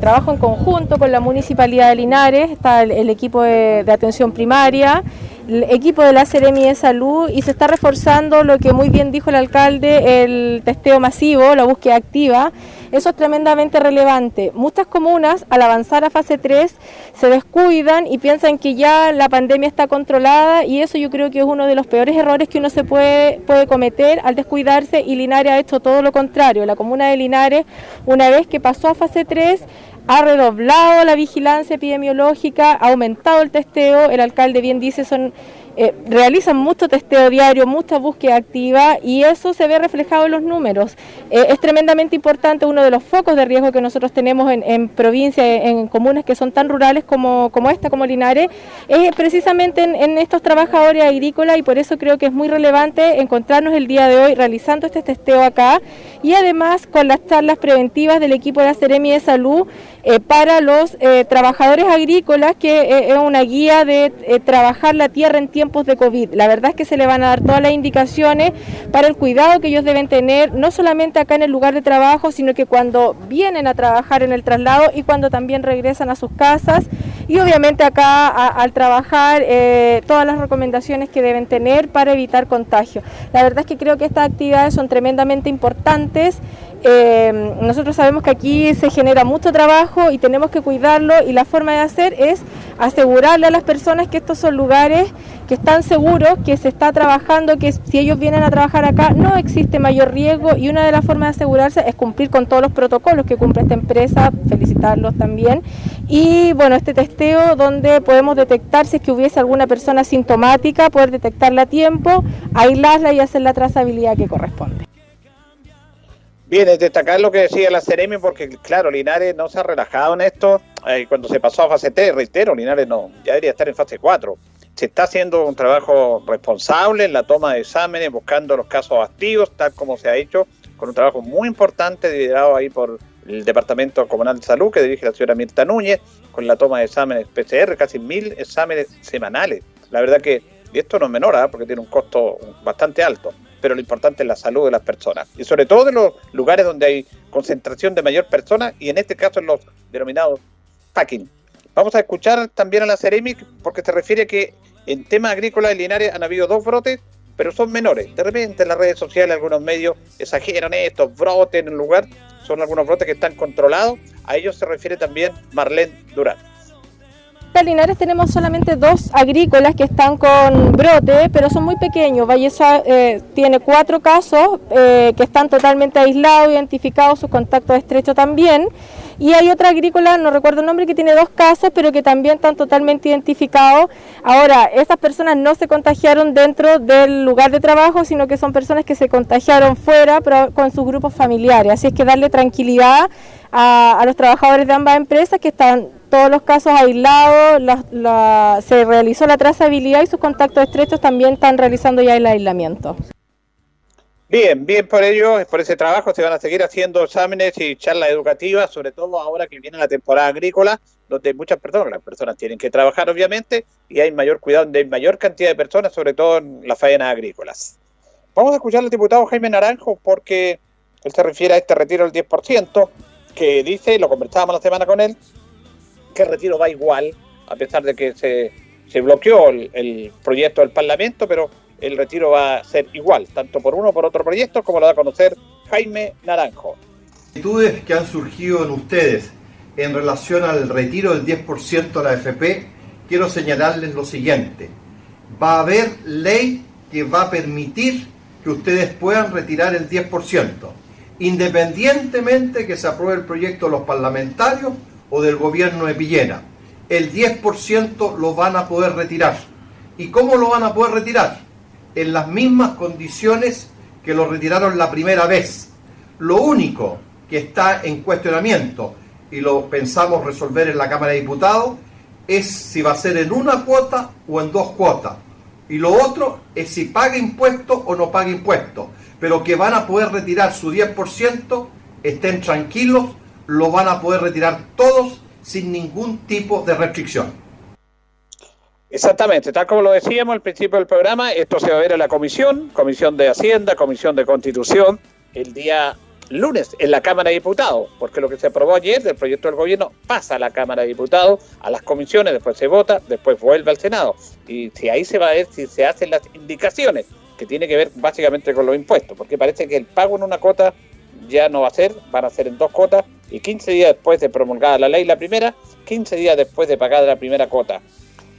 trabajo en conjunto con la Municipalidad de Linares, está el, equipo de, atención primaria, el equipo de la Seremi de Salud y se está reforzando lo que muy bien dijo el alcalde, el testeo masivo, la búsqueda activa. Eso es tremendamente relevante. Muchas comunas al avanzar a fase 3 se descuidan y piensan que ya la pandemia está controlada y eso yo creo que es uno de los peores errores que uno se puede, puede cometer al descuidarse y Linares ha hecho todo lo contrario. La comuna de Linares, una vez que pasó a fase 3, ha redoblado la vigilancia epidemiológica, ha aumentado el testeo, el alcalde bien dice, son eh, realizan mucho testeo diario, mucha búsqueda activa y eso se ve reflejado en los números. Eh, es tremendamente importante, uno de los focos de riesgo que nosotros tenemos en, provincias, en comunas que son tan rurales como, como esta, como Linares, es precisamente en, estos trabajadores agrícolas y por eso creo que es muy relevante encontrarnos el día de hoy realizando este testeo acá y además con las charlas preventivas del equipo de la Seremi de Salud eh, para los trabajadores agrícolas, que es una guía de trabajar la tierra en tiempo tiempos de COVID. La verdad es que se le van a dar todas las indicaciones para el cuidado que ellos deben tener, no solamente acá en el lugar de trabajo, sino que cuando vienen a trabajar en el traslado y cuando también regresan a sus casas. Y obviamente acá al trabajar eh, todas las recomendaciones que deben tener para evitar contagio. La verdad es que creo que estas actividades son tremendamente importantes. Eh, nosotros sabemos que aquí se genera mucho trabajo y tenemos que cuidarlo y la forma de hacer es asegurarle a las personas que estos son lugares que están seguros, que se está trabajando, que si ellos vienen a trabajar acá no existe mayor riesgo y una de las formas de asegurarse es cumplir con todos los protocolos que cumple esta empresa, felicitarlos también. Y bueno, este testeo donde podemos detectar si es que hubiese alguna persona sintomática, poder detectarla a tiempo, aislarla y hacer la trazabilidad que corresponde. Bien, es destacar lo que decía la Ceremi, porque claro, Linares no se ha relajado en esto. Eh, cuando se pasó a fase 3, reitero, Linares no, ya debería estar en fase 4. Se está haciendo un trabajo responsable en la toma de exámenes, buscando los casos activos, tal como se ha hecho, con un trabajo muy importante liderado ahí por el Departamento Comunal de Salud que dirige la señora Mirta Núñez, con la toma de exámenes PCR, casi mil exámenes semanales. La verdad que esto no es menor, ¿ah? porque tiene un costo bastante alto pero lo importante es la salud de las personas. Y sobre todo en los lugares donde hay concentración de mayor personas y en este caso en los denominados packing. Vamos a escuchar también a la Ceremic porque se refiere que en temas agrícolas y Linares han habido dos brotes, pero son menores. De repente en las redes sociales algunos medios exageran estos brotes en el lugar, son algunos brotes que están controlados. A ellos se refiere también Marlene Durán. En Linares tenemos solamente dos agrícolas que están con brote, pero son muy pequeños. Valleza eh, tiene cuatro casos eh, que están totalmente aislados, identificados, sus contactos estrechos también. Y hay otra agrícola, no recuerdo el nombre, que tiene dos casos, pero que también están totalmente identificados. Ahora, esas personas no se contagiaron dentro del lugar de trabajo, sino que son personas que se contagiaron fuera, pero con sus grupos familiares. Así es que darle tranquilidad a, a los trabajadores de ambas empresas que están todos los casos aislados, se realizó la trazabilidad y sus contactos estrechos también están realizando ya el aislamiento. Bien, bien por ello, por ese trabajo se van a seguir haciendo exámenes y charlas educativas, sobre todo ahora que viene la temporada agrícola, donde muchas personas, las personas tienen que trabajar obviamente, y hay mayor cuidado, donde hay mayor cantidad de personas, sobre todo en las faenas agrícolas. Vamos a escuchar al diputado Jaime Naranjo porque él se refiere a este retiro del 10%, que dice, lo conversábamos la semana con él, que el retiro va igual, a pesar de que se, se bloqueó el, el proyecto del Parlamento, pero el retiro va a ser igual, tanto por uno por otro proyecto, como lo da a conocer Jaime Naranjo. Actitudes que han surgido en ustedes en relación al retiro del 10% de la FP, quiero señalarles lo siguiente. Va a haber ley que va a permitir que ustedes puedan retirar el 10%, independientemente que se apruebe el proyecto de los parlamentarios o del gobierno de Pillena. El 10% lo van a poder retirar. ¿Y cómo lo van a poder retirar? En las mismas condiciones que lo retiraron la primera vez. Lo único que está en cuestionamiento y lo pensamos resolver en la Cámara de Diputados es si va a ser en una cuota o en dos cuotas. Y lo otro es si paga impuestos o no paga impuestos. Pero que van a poder retirar su 10%, estén tranquilos, lo van a poder retirar todos sin ningún tipo de restricción. Exactamente, tal como lo decíamos al principio del programa, esto se va a ver en la comisión, comisión de Hacienda, comisión de Constitución, el día lunes en la Cámara de Diputados, porque lo que se aprobó ayer del proyecto del gobierno pasa a la Cámara de Diputados, a las comisiones, después se vota, después vuelve al Senado. Y si ahí se va a ver si se hacen las indicaciones, que tiene que ver básicamente con los impuestos, porque parece que el pago en una cuota ya no va a ser, van a ser en dos cuotas, y 15 días después de promulgada la ley la primera, 15 días después de pagada la primera cuota.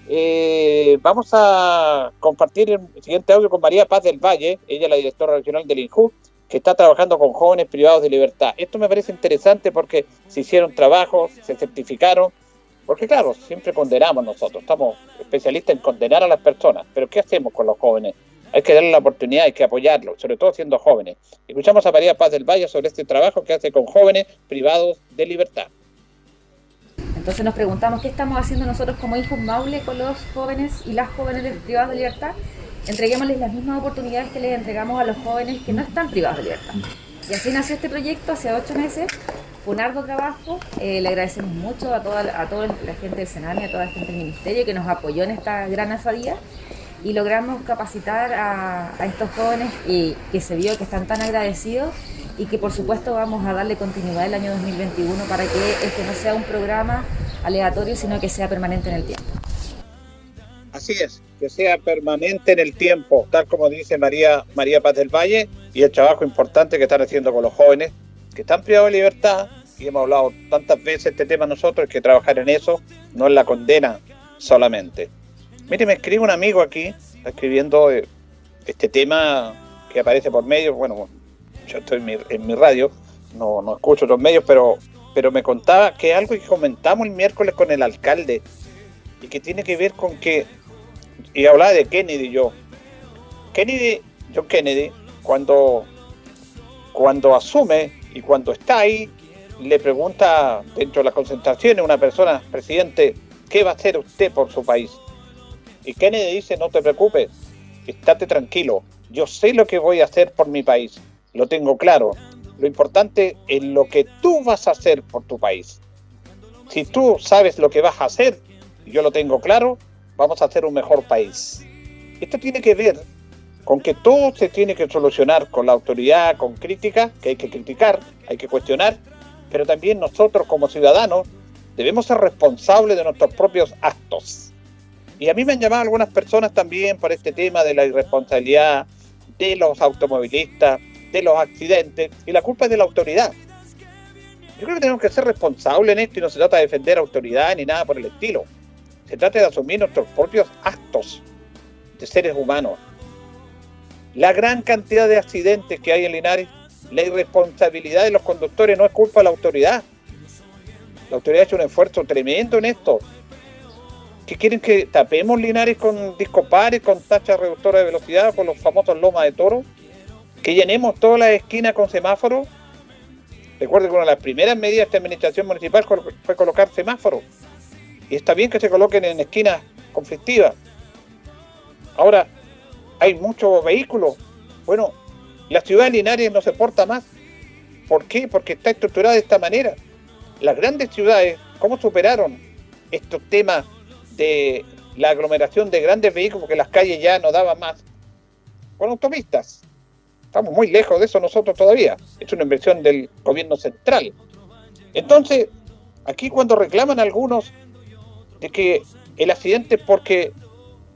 Eh, vamos a compartir el siguiente audio con María Paz del Valle, ella es la directora regional del INJU, que está trabajando con jóvenes privados de libertad. Esto me parece interesante porque se hicieron trabajos, se certificaron, porque claro, siempre condenamos nosotros, estamos especialistas en condenar a las personas, pero ¿qué hacemos con los jóvenes? Hay que darle la oportunidad, hay que apoyarlos, sobre todo siendo jóvenes. Escuchamos a María Paz del Valle sobre este trabajo que hace con jóvenes privados de libertad. Entonces nos preguntamos qué estamos haciendo nosotros como hijos Maule con los jóvenes y las jóvenes de privados de libertad entreguémosles las mismas oportunidades que les entregamos a los jóvenes que no están privados de libertad. Y así nació este proyecto hace ocho meses. Fue un arduo trabajo. Eh, le agradecemos mucho a toda, a toda la gente del Senado y a toda la gente del Ministerio que nos apoyó en esta gran asadía. Y logramos capacitar a, a estos jóvenes y que se vio que están tan agradecidos y que por supuesto vamos a darle continuidad el año 2021 para que este no sea un programa aleatorio, sino que sea permanente en el tiempo. Así es, que sea permanente en el tiempo, tal como dice María, María Paz del Valle, y el trabajo importante que están haciendo con los jóvenes, que están privados de libertad, y hemos hablado tantas veces este tema nosotros, que trabajar en eso, no en la condena solamente. Mire, me escribe un amigo aquí, escribiendo eh, este tema que aparece por medios, bueno, yo estoy en mi, en mi radio, no, no escucho otros medios, pero, pero me contaba que algo que comentamos el miércoles con el alcalde, y que tiene que ver con que y hablaba de Kennedy yo. Kennedy, John Kennedy, cuando, cuando asume y cuando está ahí, le pregunta dentro de las concentraciones una persona, presidente, ¿qué va a hacer usted por su país? Y Kennedy dice, no te preocupes, estate tranquilo, yo sé lo que voy a hacer por mi país, lo tengo claro. Lo importante es lo que tú vas a hacer por tu país. Si tú sabes lo que vas a hacer, yo lo tengo claro, vamos a hacer un mejor país. Esto tiene que ver con que todo se tiene que solucionar con la autoridad, con crítica, que hay que criticar, hay que cuestionar, pero también nosotros como ciudadanos debemos ser responsables de nuestros propios actos. Y a mí me han llamado algunas personas también por este tema de la irresponsabilidad de los automovilistas, de los accidentes, y la culpa es de la autoridad. Yo creo que tenemos que ser responsables en esto y no se trata de defender autoridad ni nada por el estilo. Se trata de asumir nuestros propios actos de seres humanos. La gran cantidad de accidentes que hay en Linares, la irresponsabilidad de los conductores no es culpa de la autoridad. La autoridad ha hecho un esfuerzo tremendo en esto. ¿Qué quieren que tapemos Linares con discopares, con tachas reductoras de velocidad, con los famosos lomas de toro? ¿Que llenemos todas las esquinas con semáforos? Recuerden que una de las primeras medidas de esta administración municipal fue colocar semáforos y está bien que se coloquen en esquinas conflictivas. Ahora, hay muchos vehículos. Bueno, la ciudad de no se porta más. ¿Por qué? Porque está estructurada de esta manera. Las grandes ciudades, ¿cómo superaron estos temas de la aglomeración de grandes vehículos, porque las calles ya no daban más, con autopistas. Estamos muy lejos de eso nosotros todavía. Es una inversión del gobierno central. Entonces, aquí cuando reclaman algunos de que el accidente porque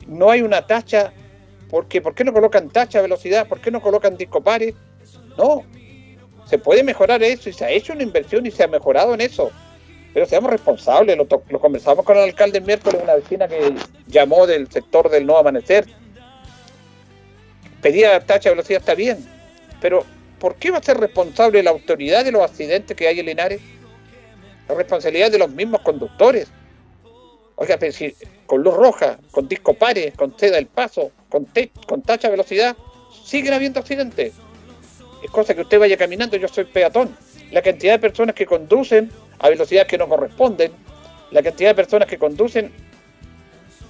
no hay una tacha, porque ¿por qué no colocan tacha velocidad? ¿Por qué no colocan disco pares? No, se puede mejorar eso y se ha hecho una inversión y se ha mejorado en eso. Pero seamos responsables, lo, lo conversamos con el alcalde el miércoles, una vecina que llamó del sector del no amanecer. Pedía tacha de velocidad, está bien, pero ¿por qué va a ser responsable la autoridad de los accidentes que hay en Linares? La responsabilidad de los mismos conductores. Oiga, pero si con luz roja, con disco pares, con seda del paso, con, con tacha velocidad, siguen habiendo accidentes. Es cosa que usted vaya caminando, yo soy peatón. La cantidad de personas que conducen a velocidades que no corresponden, la cantidad de personas que conducen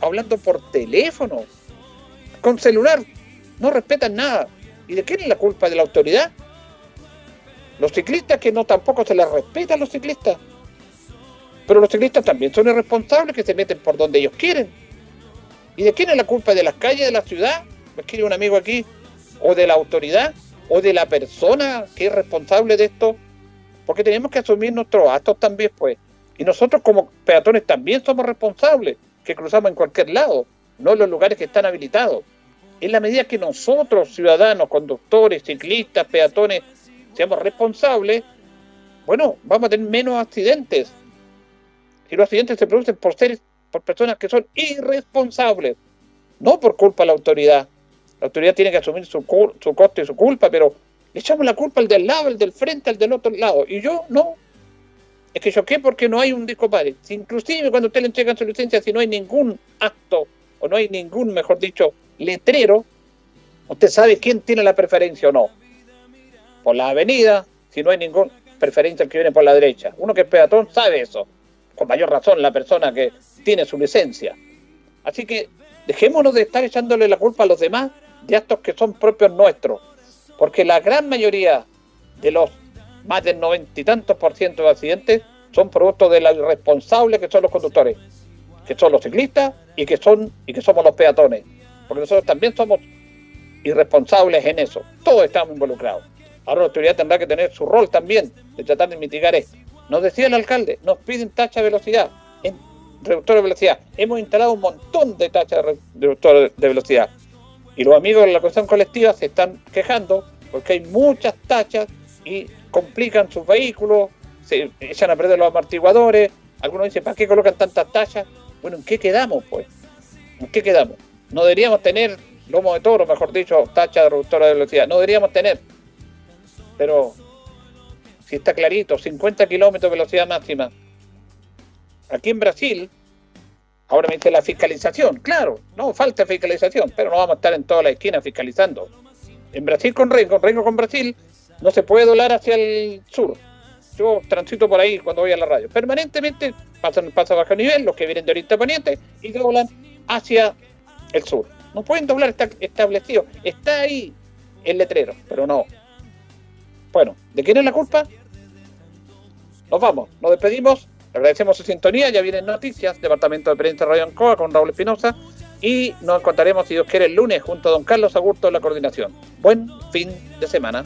hablando por teléfono, con celular, no respetan nada. ¿Y de quién es la culpa? ¿De la autoridad? Los ciclistas que no tampoco se les respeta a los ciclistas. Pero los ciclistas también son irresponsables que se meten por donde ellos quieren. ¿Y de quién es la culpa? ¿De las calles de la ciudad? Me escribe un amigo aquí. ¿O de la autoridad? ¿O de la persona que es responsable de esto? Porque tenemos que asumir nuestros actos también, pues. Y nosotros como peatones también somos responsables, que cruzamos en cualquier lado, no en los lugares que están habilitados. En la medida que nosotros, ciudadanos, conductores, ciclistas, peatones, seamos responsables, bueno, vamos a tener menos accidentes. Y los accidentes se producen por seres, por personas que son irresponsables, no por culpa de la autoridad. La autoridad tiene que asumir su, su coste y su culpa, pero le echamos la culpa al del lado, al del frente, al del otro lado. Y yo no. Es que choqué porque no hay un disco padre. Si inclusive cuando usted le entregan su licencia, si no hay ningún acto, o no hay ningún, mejor dicho, letrero, usted sabe quién tiene la preferencia o no. Por la avenida, si no hay ninguna preferencia el que viene por la derecha. Uno que es peatón sabe eso. Con mayor razón la persona que tiene su licencia. Así que dejémonos de estar echándole la culpa a los demás de actos que son propios nuestros. Porque la gran mayoría de los más del noventa y tantos por ciento de accidentes son producto de los irresponsables que son los conductores, que son los ciclistas y que son y que somos los peatones. Porque nosotros también somos irresponsables en eso. Todos estamos involucrados. Ahora la autoridad tendrá que tener su rol también de tratar de mitigar esto. Nos decía el alcalde, nos piden tacha de velocidad, en reductor de velocidad. Hemos instalado un montón de tachas de reductor de velocidad. Y los amigos de la cuestión colectiva se están quejando porque hay muchas tachas y complican sus vehículos, se echan a perder los amortiguadores. Algunos dicen, ¿para qué colocan tantas tachas? Bueno, ¿en qué quedamos, pues? ¿En qué quedamos? No deberíamos tener lomo de toro, mejor dicho, tacha de reductora de velocidad. No deberíamos tener. Pero si está clarito, 50 kilómetros de velocidad máxima. Aquí en Brasil, ahora me dice la fiscalización. Claro, no falta fiscalización, pero no vamos a estar en toda la esquina fiscalizando. En Brasil con Rengo, Rengo con Brasil, no se puede doblar hacia el sur. Yo transito por ahí cuando voy a la radio. Permanentemente pasan el paso a bajo nivel, los que vienen de Oriente Poniente, y doblan hacia el sur. No pueden doblar, está establecido. Está ahí el letrero, pero no. Bueno, ¿de quién es la culpa? Nos vamos, nos despedimos. Agradecemos su sintonía. Ya vienen noticias. Departamento de Prensa Radio Ancoa con Raúl Espinosa. Y nos encontraremos, si Dios quiere, el lunes junto a don Carlos Agurto en la coordinación. Buen fin de semana.